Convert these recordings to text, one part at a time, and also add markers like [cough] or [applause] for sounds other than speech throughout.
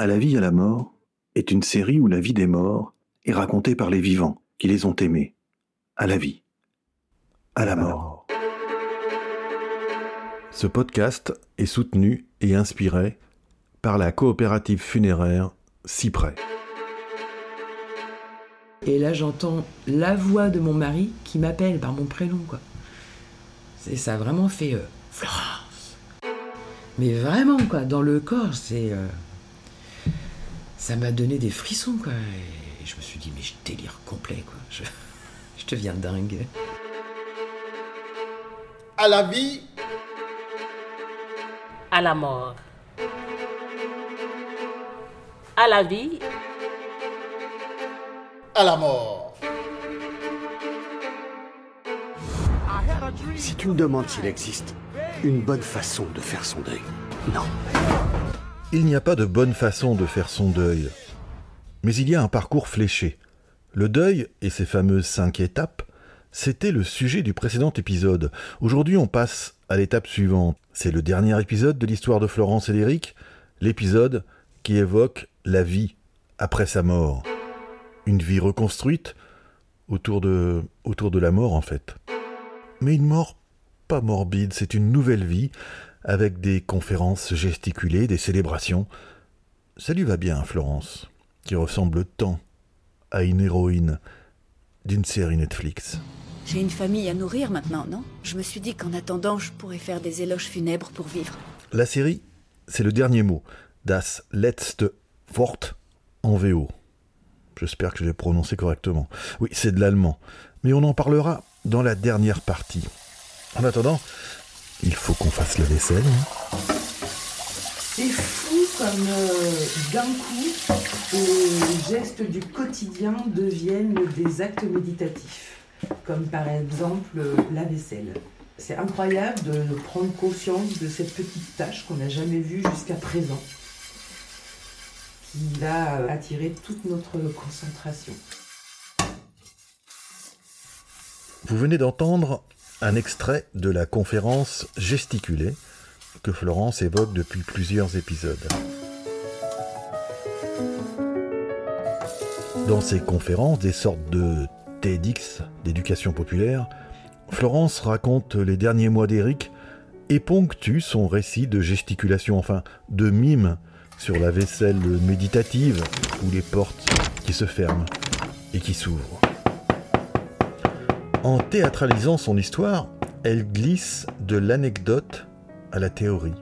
À la vie, à la mort est une série où la vie des morts est racontée par les vivants qui les ont aimés. À la vie, à la mort. Ce podcast est soutenu et inspiré par la coopérative funéraire Cyprès. Et là, j'entends la voix de mon mari qui m'appelle par mon prénom, quoi. C'est ça a vraiment fait euh, Florence. Mais vraiment, quoi, dans le corps, c'est. euh, ça m'a donné des frissons, quoi. Et je me suis dit, mais je délire complet, quoi. Je, [laughs] je deviens dingue. à la vie, à la mort. À la vie, à la mort. Si tu me demandes s'il existe une bonne façon de faire son deuil, non. Il n'y a pas de bonne façon de faire son deuil. Mais il y a un parcours fléché. Le deuil et ses fameuses cinq étapes, c'était le sujet du précédent épisode. Aujourd'hui, on passe à l'étape suivante. C'est le dernier épisode de l'histoire de Florence et d'Éric, l'épisode qui évoque la vie après sa mort. Une vie reconstruite autour de, autour de la mort, en fait. Mais une mort pas morbide, c'est une nouvelle vie, avec des conférences gesticulées, des célébrations. Ça lui va bien, Florence, qui ressemble tant à une héroïne d'une série Netflix. J'ai une famille à nourrir maintenant, non? Je me suis dit qu'en attendant, je pourrais faire des éloges funèbres pour vivre. La série, c'est le dernier mot, Das letzte Wort en VO. J'espère que je l'ai prononcé correctement. Oui, c'est de l'allemand. Mais on en parlera dans la dernière partie. En attendant, il faut qu'on fasse la vaisselle. hein. C'est fou comme euh, d'un coup, les gestes du quotidien deviennent des actes méditatifs, comme par exemple euh, la vaisselle. C'est incroyable de prendre conscience de cette petite tâche qu'on n'a jamais vue jusqu'à présent, qui va euh, attirer toute notre concentration. Vous venez d'entendre un extrait de la conférence gesticulée que Florence évoque depuis plusieurs épisodes. Dans ces conférences, des sortes de TEDx d'éducation populaire, Florence raconte les derniers mois d'Éric et ponctue son récit de gesticulation, enfin de mime sur la vaisselle méditative ou les portes qui se ferment et qui s'ouvrent. En théâtralisant son histoire, elle glisse de l'anecdote à la théorie.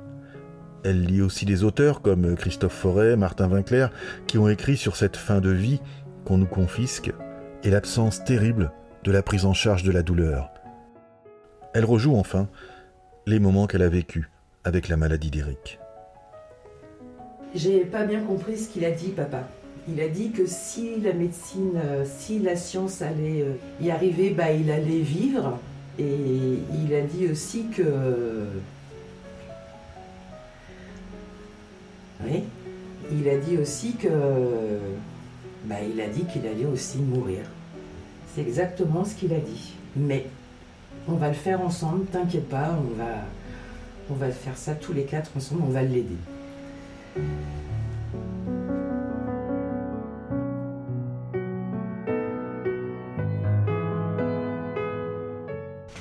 Elle lit aussi des auteurs comme Christophe Forêt, Martin Winkler, qui ont écrit sur cette fin de vie qu'on nous confisque et l'absence terrible de la prise en charge de la douleur. Elle rejoue enfin les moments qu'elle a vécus avec la maladie d'Éric. J'ai pas bien compris ce qu'il a dit, papa. Il a dit que si la médecine, euh, si la science allait euh, y arriver, bah, il allait vivre. Et il a dit aussi que. Oui. Il a dit aussi que. Bah, il a dit qu'il allait aussi mourir. C'est exactement ce qu'il a dit. Mais on va le faire ensemble, t'inquiète pas, on va, on va faire ça tous les quatre ensemble, on va l'aider.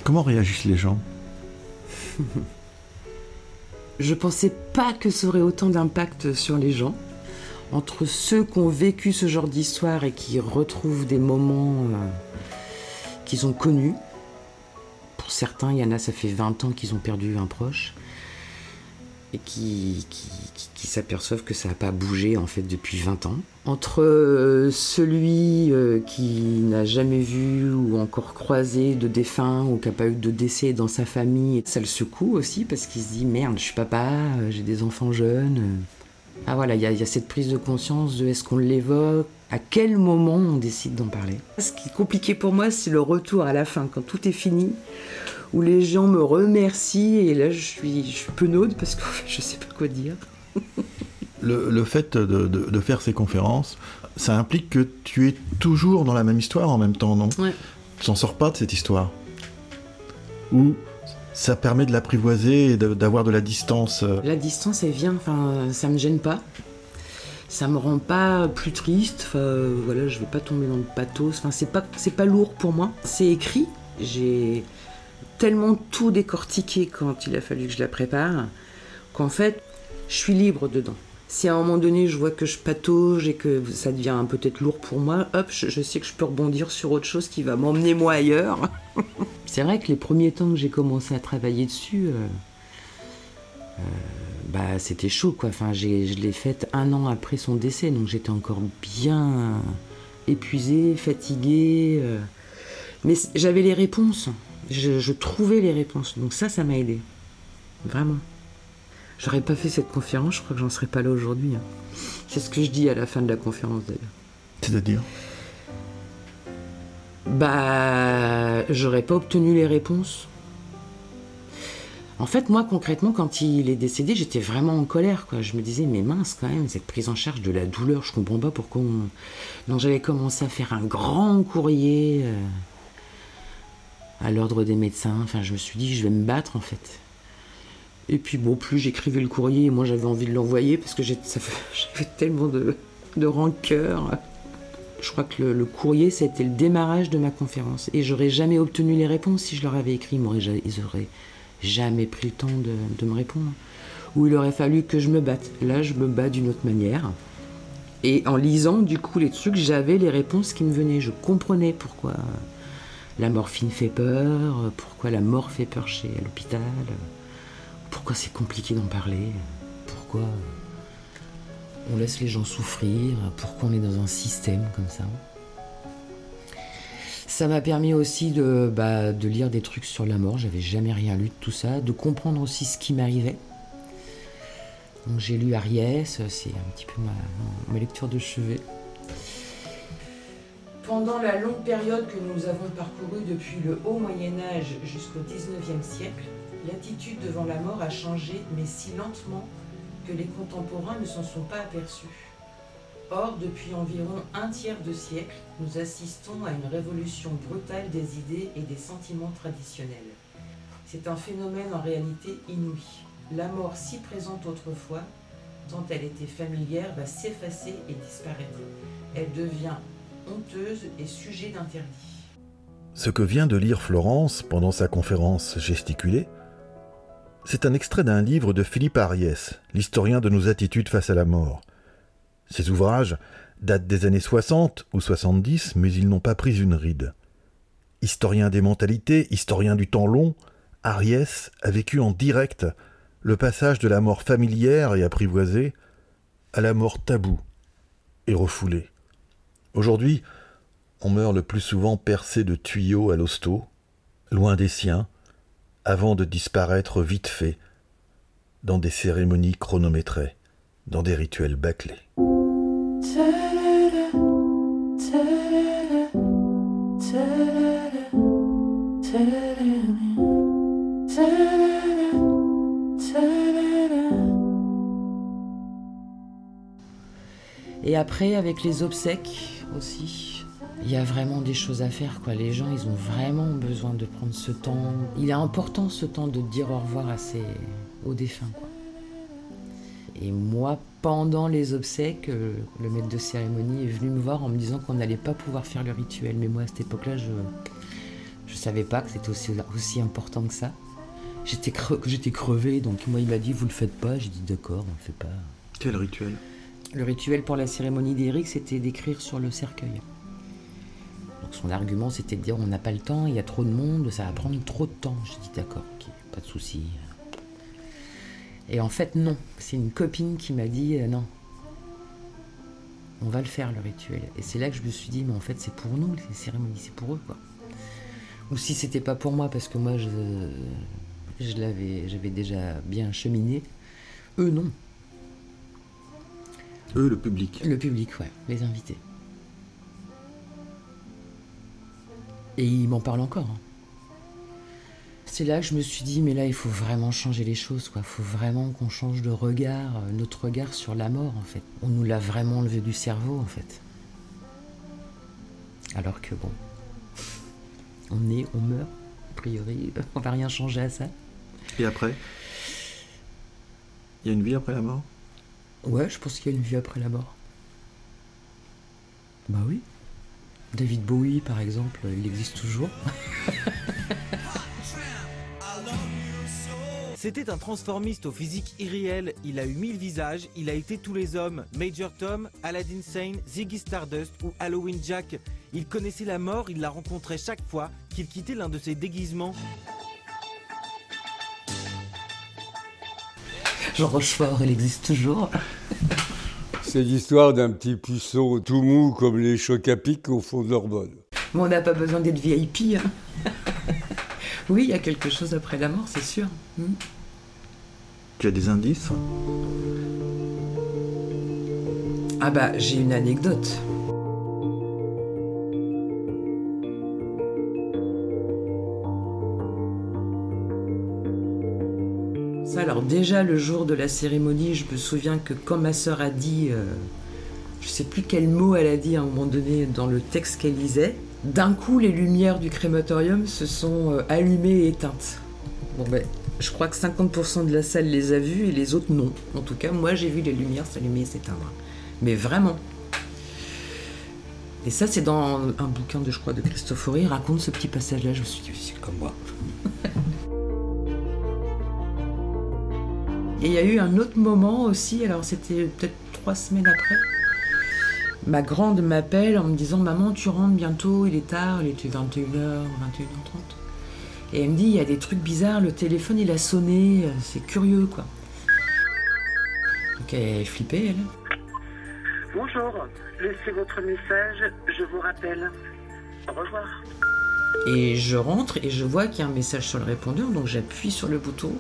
Comment réagissent les gens? Je pensais pas que ça aurait autant d'impact sur les gens. Entre ceux qui ont vécu ce genre d'histoire et qui retrouvent des moments euh, qu'ils ont connus. Pour certains, il y en a, ça fait 20 ans qu'ils ont perdu un proche. Et qui, s'aperçoivent que ça n'a pas bougé en fait depuis 20 ans. Entre euh, celui euh, qui n'a jamais vu ou encore croisé de défunt ou qui n'a pas eu de décès dans sa famille, ça le secoue aussi parce qu'il se dit merde, je suis papa, euh, j'ai des enfants jeunes. Ah voilà, il y, a- il y a cette prise de conscience de est-ce qu'on l'évoque, à quel moment on décide d'en parler? Ce qui est compliqué pour moi, c'est le retour à la fin, quand tout est fini, où les gens me remercient et là je suis, je suis penaude parce que je sais pas quoi dire. le, le fait de, de- de faire ces conférences, ça implique que tu es toujours dans la même histoire en même temps, non? Ouais. Tu t'en sors pas de cette histoire? Ou ça permet de l'apprivoiser et d'avoir de la distance euh, La distance, elle vient, enfin, ça me gêne pas. Ça me rend pas plus triste. Enfin, voilà, je vais pas tomber dans le pathos. Enfin, c'est pas, c'est pas lourd pour moi. C'est écrit. J'ai tellement tout décortiqué quand il a fallu que je la prépare qu'en fait, je suis libre dedans. Si à un moment donné je vois que je patauge et que ça devient peut-être lourd pour moi, hop, je, sais que je peux rebondir sur autre chose qui va m'emmener moi ailleurs. [laughs] c'est vrai que les premiers temps que j'ai commencé à travailler dessus, euh, euh, bah c'était chaud quoi. Enfin, je l'ai faite un an après son décès, donc j'étais encore bien épuisée, fatiguée. euh. mais j'avais les réponses. Je, je trouvais les réponses. Donc ça, ça m'a aidé. Vraiment. J'aurais pas fait cette conférence, je crois que j'en serais pas là aujourd'hui. hein. C'est ce que je dis à la fin de la conférence d'ailleurs. C'est-à-dire? Bah, j'aurais pas obtenu les réponses. En fait, moi, concrètement, quand il est décédé, j'étais vraiment en colère, quoi. Je me disais, mais mince, quand même, cette prise en charge de la douleur, je comprends pas pourquoi on... Donc, j'avais commencé à faire un grand courrier euh, à l'ordre des médecins. Enfin, je me suis dit, je vais me battre, en fait. Et puis, bon, plus j'écrivais le courrier, moi, j'avais envie de l'envoyer parce que ça [laughs] j'avais tellement de, de rancœur. Je crois que le, courrier, c'était le démarrage de ma conférence. Et j'aurais jamais obtenu les réponses si je leur avais écrit. Ils, auraient jamais pris le temps de, de me répondre. Ou il aurait fallu que je me batte. Là, je me bats d'une autre manière. Et en lisant, du coup, les trucs, j'avais les réponses qui me venaient. Je comprenais pourquoi la morphine fait peur, pourquoi la mort fait peur chez à l'hôpital, pourquoi c'est compliqué d'en parler, pourquoi on laisse les gens souffrir, pourquoi on est dans un système comme ça? Ça m'a permis aussi de, bah, de lire des trucs sur la mort, j'avais jamais rien lu de tout ça, de comprendre aussi ce qui m'arrivait. Donc j'ai lu Ariès, c'est un petit peu ma, ma lecture de chevet. Pendant la longue période que nous avons parcourue depuis le haut Moyen Âge jusqu'au XIXe siècle, l'attitude devant la mort a changé, mais si lentement que les contemporains ne s'en sont pas aperçus. Or, depuis environ un tiers de siècle, nous assistons à une révolution brutale des idées et des sentiments traditionnels. C'est un phénomène en réalité inouï. La mort si présente autrefois, tant elle était familière, va s'effacer et disparaître. Elle devient honteuse et sujet d'interdit. Ce que vient de lire Florence pendant sa conférence gesticulée, c'est un extrait d'un livre de Philippe Ariès, l'historien de nos attitudes face à la mort. Ces ouvrages datent des années 60 ou 70, mais ils n'ont pas pris une ride. Historien des mentalités, historien du temps long, Ariès a vécu en direct le passage de la mort familière et apprivoisée à la mort taboue et refoulée. Aujourd'hui, on meurt le plus souvent percé de tuyaux à l'hosto, loin des siens, avant de disparaître vite fait dans des cérémonies chronométrées, dans des rituels bâclés. Et après, avec les obsèques aussi, il y a vraiment des choses à faire. Quoi. Les gens, ils ont vraiment besoin de prendre ce temps. Il est important ce temps de dire au revoir à ses... aux défunts. Quoi. Et moi, pendant les obsèques, euh, le maître de cérémonie est venu me voir en me disant qu'on n'allait pas pouvoir faire le rituel. Mais moi, à cette époque-là, je je savais pas que c'était aussi, aussi important que ça. J'étais cre... j'étais crevé, donc moi, il m'a dit, vous le faites pas. J'ai dit, d'accord, on le fait pas. Quel rituel? Le rituel pour la cérémonie d'Éric, c'était d'écrire sur le cercueil. Son argument, c'était de dire on n'a pas le temps, il y a trop de monde, ça va prendre trop de temps. J'ai dit d'accord, pas de souci. Et en fait, non. C'est une copine qui m'a dit euh, non. On va le faire le rituel. Et c'est là que je me suis dit, mais en fait, c'est pour nous, les cérémonies, c'est pour eux, quoi. Ou si c'était pas pour moi, parce que moi, je, je l'avais, j'avais déjà bien cheminé. Eux, non. Eux, le public. Le public, ouais, les invités. Et ils m'en parlent encore. hein. C'est là que je me suis dit, mais là, il faut vraiment changer les choses, quoi. Il faut vraiment qu'on change de regard, euh, notre regard sur la mort, en fait. On nous l'a vraiment enlevé du cerveau, en fait. Alors que, bon, [laughs] on est, on meurt, a priori, [laughs] on va rien changer à ça. Et après? Il y a une vie après la mort? Ouais, je pense qu'il y a une vie après la mort. Bah oui. David Bowie, par exemple, il existe toujours. C'était un transformiste au physique irréel. Il a eu mille visages, il a été tous les hommes. Major Tom, Aladdin Sane, Ziggy Stardust ou Halloween Jack. Il connaissait la mort, il la rencontrait chaque fois qu'il quittait l'un de ses déguisements. Jean Rochefort, il existe toujours. C'est l'histoire d'un petit puceau tout mou comme les chocs à pic au fond de l'Orbonne. Mais on n'a pas besoin d'être VIP. hein. [laughs] oui, il y a quelque chose après la mort, c'est sûr. Hmm. Tu as des indices? Ah bah, j'ai une anecdote. Déjà le jour de la cérémonie, je me souviens que quand ma sœur a dit, euh, je sais plus quel mot elle a dit à un moment donné dans le texte qu'elle lisait, d'un coup les lumières du crématorium se sont euh, allumées et éteintes. Bon ben, je crois que 50% de la salle les a vues et les autres non. En tout cas, moi j'ai vu les lumières s'allumer et s'éteindre. Mais vraiment. Et ça, c'est dans un bouquin de, je crois, de Christophe raconte ce petit passage-là. Je suis dit, comme moi. [laughs] Et il y a eu un autre moment aussi, alors c'était peut-être trois semaines après. Ma grande m'appelle en me disant Maman, tu rentres bientôt, il est tard, il était 21h, 21h30. Et elle me dit Il y a des trucs bizarres, le téléphone il a sonné, c'est curieux quoi. Donc elle est flippée, elle. Bonjour, laissez votre message, je vous rappelle. Au revoir. Et je rentre et je vois qu'il y a un message sur le répondeur, donc j'appuie sur le bouton.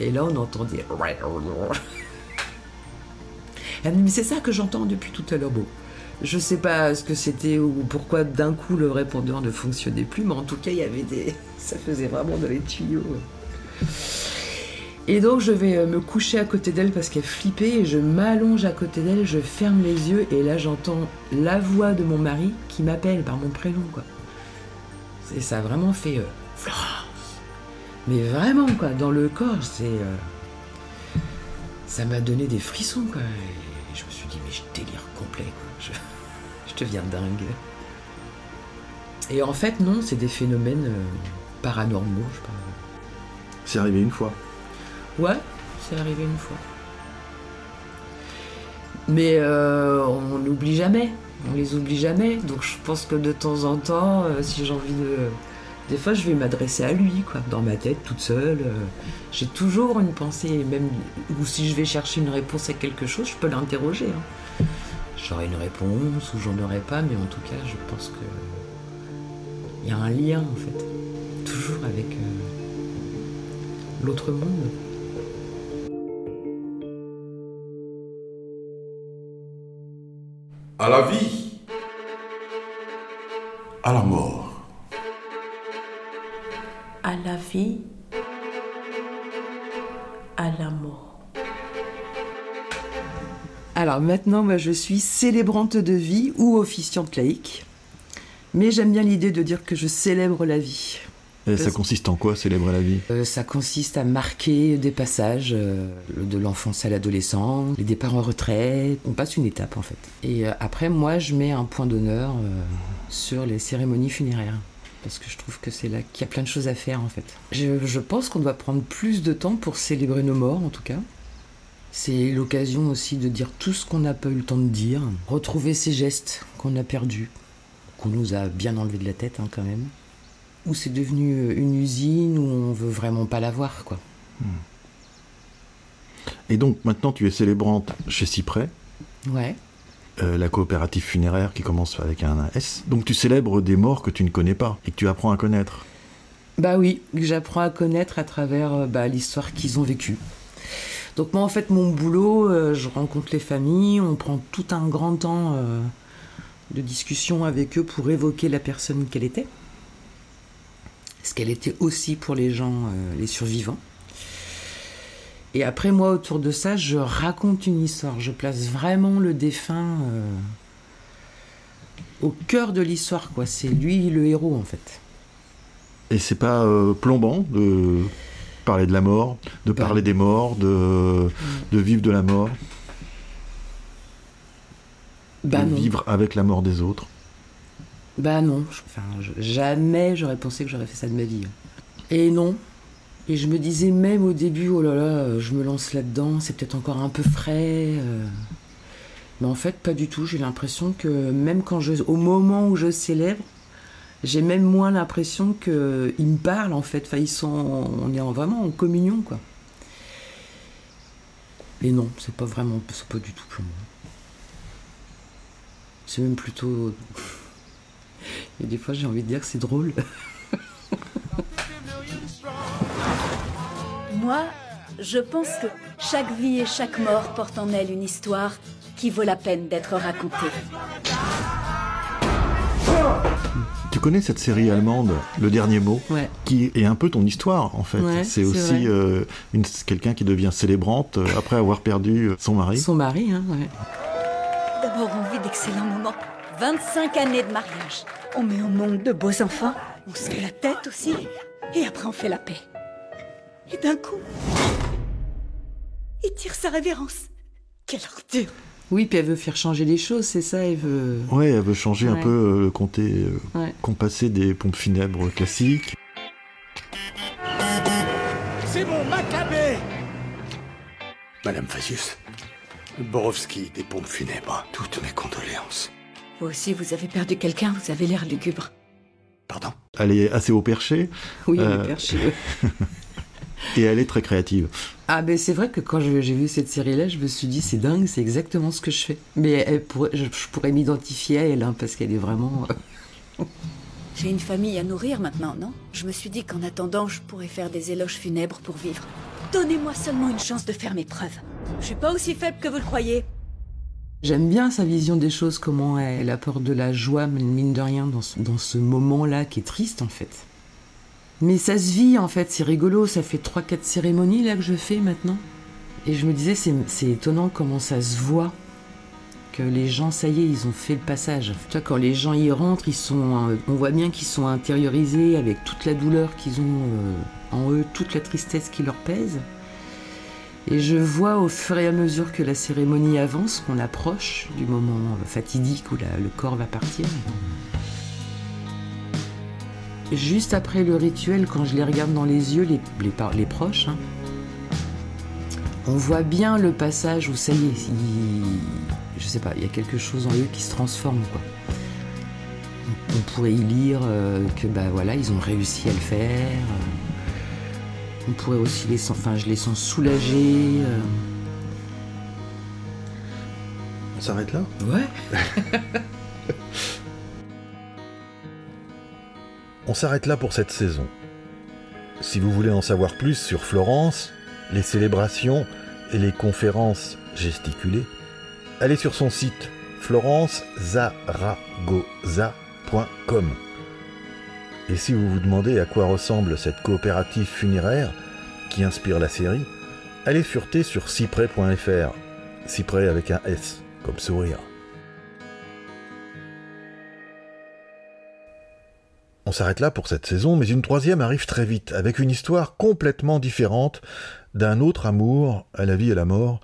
Et là, on entendait. [laughs] Elle me dit, mais c'est ça que j'entends depuis tout à l'heure. Bon, je sais pas ce que c'était ou pourquoi d'un coup le répondeur ne fonctionnait plus, mais en tout cas, il y avait des. [laughs] Ça faisait vraiment dans les tuyaux. Et donc, je vais euh, me coucher à côté d'elle parce qu'elle flippait et je m'allonge à côté d'elle, je ferme les yeux et là, j'entends la voix de mon mari qui m'appelle par mon prénom, quoi. Et ça a vraiment fait. euh, mais vraiment, quoi, dans le corps, c'est. euh, ça m'a donné des frissons, quoi. Et je me suis dit, mais je délire complet, quoi. Je, [laughs] je deviens dingue. Et en fait, non, c'est des phénomènes euh, paranormaux, je pas. C'est arrivé une fois. Ouais, c'est arrivé une fois. Mais euh, on n'oublie jamais. On les oublie jamais. Donc je pense que de temps en temps, si j'ai envie de. Des fois, je vais m'adresser à lui, quoi, dans ma tête, toute seule. euh, J'ai toujours une pensée, même. Ou si je vais chercher une réponse à quelque chose, je peux l'interroger. hein. J'aurai une réponse ou j'en aurai pas, mais en tout cas, je pense que. Il y a un lien, en fait. Toujours avec euh, l'autre monde. À la vie. À la mort. À la vie, à la mort. Alors maintenant, moi je suis célébrante de vie ou officiante laïque. Mais j'aime bien l'idée de dire que je célèbre la vie. Et ça consiste en quoi, célébrer la vie? Euh, ça consiste à marquer des passages euh, de l'enfance à l'adolescence, les départs en retraite. On passe une étape en fait. Et euh, après, moi, je mets un point d'honneur euh, sur les cérémonies funéraires. Parce que je trouve que c'est là qu'il y a plein de choses à faire en fait. Je, je pense qu'on doit prendre plus de temps pour célébrer nos morts en tout cas. C'est l'occasion aussi de dire tout ce qu'on n'a pas eu le temps de dire, retrouver ces gestes qu'on a perdus, qu'on nous a bien enlevés de la tête hein, quand même où c'est devenu une usine où on veut vraiment pas la voir, quoi. Et donc maintenant tu es célébrante chez Cyprès, Ouais. Euh, la coopérative funéraire qui commence avec un S. Donc tu célèbres des morts que tu ne connais pas et que tu apprends à connaître. Bah oui, que j'apprends à connaître à travers euh, bah, l'histoire qu'ils ont vécue. Donc moi, en fait, mon boulot, euh, je rencontre les familles, on prend tout un grand temps de discussion avec eux pour évoquer la personne qu'elle était. Ce qu'elle était aussi pour les gens, les survivants? Et après, moi, autour de ça, je raconte une histoire. Je place vraiment le défunt euh, au cœur de l'histoire, quoi. C'est lui le héros, en fait. Et c'est pas euh, plombant de parler de la mort, de Bah. parler des morts, de, de vivre de la mort? Bah de non. vivre avec la mort des autres? Bah non, enfin, jamais j'aurais pensé que j'aurais fait ça de ma vie. Et non. Et je me disais même au début, oh là là, euh, je me lance là-dedans, c'est peut-être encore un peu frais. euh. Mais en fait, pas du tout. J'ai l'impression que même quand je, au moment où je célèbre, j'ai même moins l'impression qu'ils me parlent en fait. Enfin, ils sont, on est en- vraiment en communion quoi. Et non, c'est pas vraiment, c'est pas du tout pour moi. C'est même plutôt [laughs] et des fois, j'ai envie de dire que c'est drôle. [laughs] Moi, je pense que chaque vie et chaque mort porte en elle une histoire qui vaut la peine d'être racontée. Tu connais cette série allemande, Le Dernier Mot, Ouais. qui est un peu ton histoire en fait. Ouais, c'est aussi euh, quelqu'un qui devient célébrante euh, après avoir perdu euh, son mari. Son mari, hein, ouais. D'abord, on vit d'excellents moments. 25 années de mariage. On met au monde de beaux enfants. On se fait la tête aussi. Et après, on fait la paix. Et d'un coup, il tire sa révérence. Quelle ordure Oui, puis elle veut faire changer les choses, c'est ça, elle veut. Ouais, elle veut changer un peu euh, le comté, euh, Ouais. compasser des pompes funèbres classiques. C'est mon Maccabée Madame Fazius, Borowski des pompes funèbres, toutes mes condoléances. Vous aussi, vous avez perdu quelqu'un, vous avez l'air lugubre. Pardon? Elle est assez haut perché Oui, elle Euh, est perchée. [laughs] et elle est très créative. Ah, ben c'est vrai que quand je- j'ai vu cette série-là, je me suis dit, c'est dingue, c'est exactement ce que je fais. Mais elle pourrait- je, je pourrais m'identifier à elle, hein, parce qu'elle est vraiment. euh, J'ai une famille à nourrir maintenant, non? Je me suis dit qu'en attendant, je pourrais faire des éloges funèbres pour vivre. Donnez-moi seulement une chance de faire mes preuves. Je suis pas aussi faible que vous le croyez. J'aime bien sa vision des choses, comment elle apporte de la joie, mine de rien, dans ce, dans ce moment-là qui est triste, en fait. Mais ça se vit, en fait, c'est rigolo, ça fait 3-4 cérémonies, là, que je fais maintenant. Et je me disais, c'est étonnant comment ça se voit. Que les gens, ça y est, ils ont fait le passage. Tu vois, quand les gens y rentrent, ils sont, euh, on voit bien qu'ils sont intériorisés avec toute la douleur qu'ils ont euh, en eux, toute la tristesse qui leur pèse. Et je vois au fur et à mesure que la cérémonie avance, qu'on approche du moment euh, fatidique où le corps va partir. Juste après le rituel, quand je les regarde dans les yeux, les, les, proches, hein, on voit bien le passage où ça y est, il- je sais pas, il y a quelque chose en eux qui se transforme. Quoi. On, on pourrait y lire euh, que bah voilà, ils ont réussi à le faire. euh, on pourrait aussi les sens, enfin je les sens soulagés. euh. On s'arrête là? Ouais. [laughs] On s'arrête là pour cette saison. Si vous voulez en savoir plus sur Florence, les célébrations et les conférences gesticulées, allez sur son site florencezaragoza.com. Et si vous vous demandez à quoi ressemble cette coopérative funéraire qui inspire la série, allez fureter sur cyprès.fr. Cyprès avec un S, comme sourire. On s'arrête là pour cette saison, mais une troisième arrive très vite, avec une histoire complètement différente d'un autre amour à la vie et à la mort,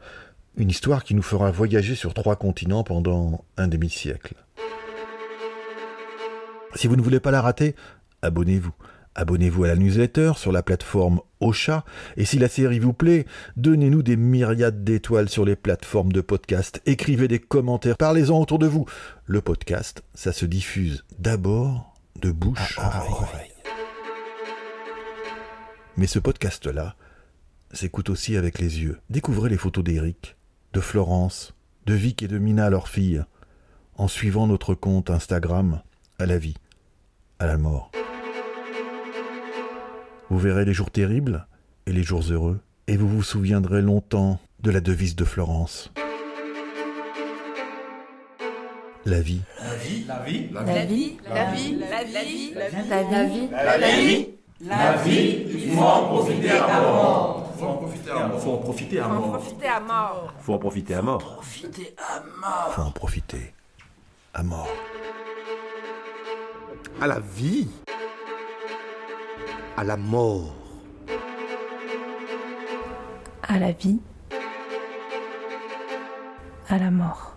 une histoire qui nous fera voyager sur trois continents pendant un demi-siècle. Si vous ne voulez pas la rater, abonnez-vous. Abonnez-vous à la newsletter sur la plateforme Ocha, et si la série vous plaît, donnez-nous des myriades d'étoiles sur les plateformes de podcast, écrivez des commentaires, parlez-en autour de vous. Le podcast, ça se diffuse d'abord de bouche à oreille. Mais ce podcast-là s'écoute aussi avec les yeux. Découvrez les photos d'Eric, de Florence, de Vic et de Mina, leur fille, en suivant notre compte Instagram à la vie, à la mort. Vous verrez les jours terribles et les jours heureux, et vous vous souviendrez longtemps de la devise de Florence. La vie, La vie, La vie, la vie, la vie, la vie, la vie, la vie, il faut en profiter à mort. Faut en profiter à mort. Faut en profiter à Faut en mort. profiter à mort. Faut en profiter à mort. faut en profiter à mort. À la vie. À la mort. à la vie, à la mort.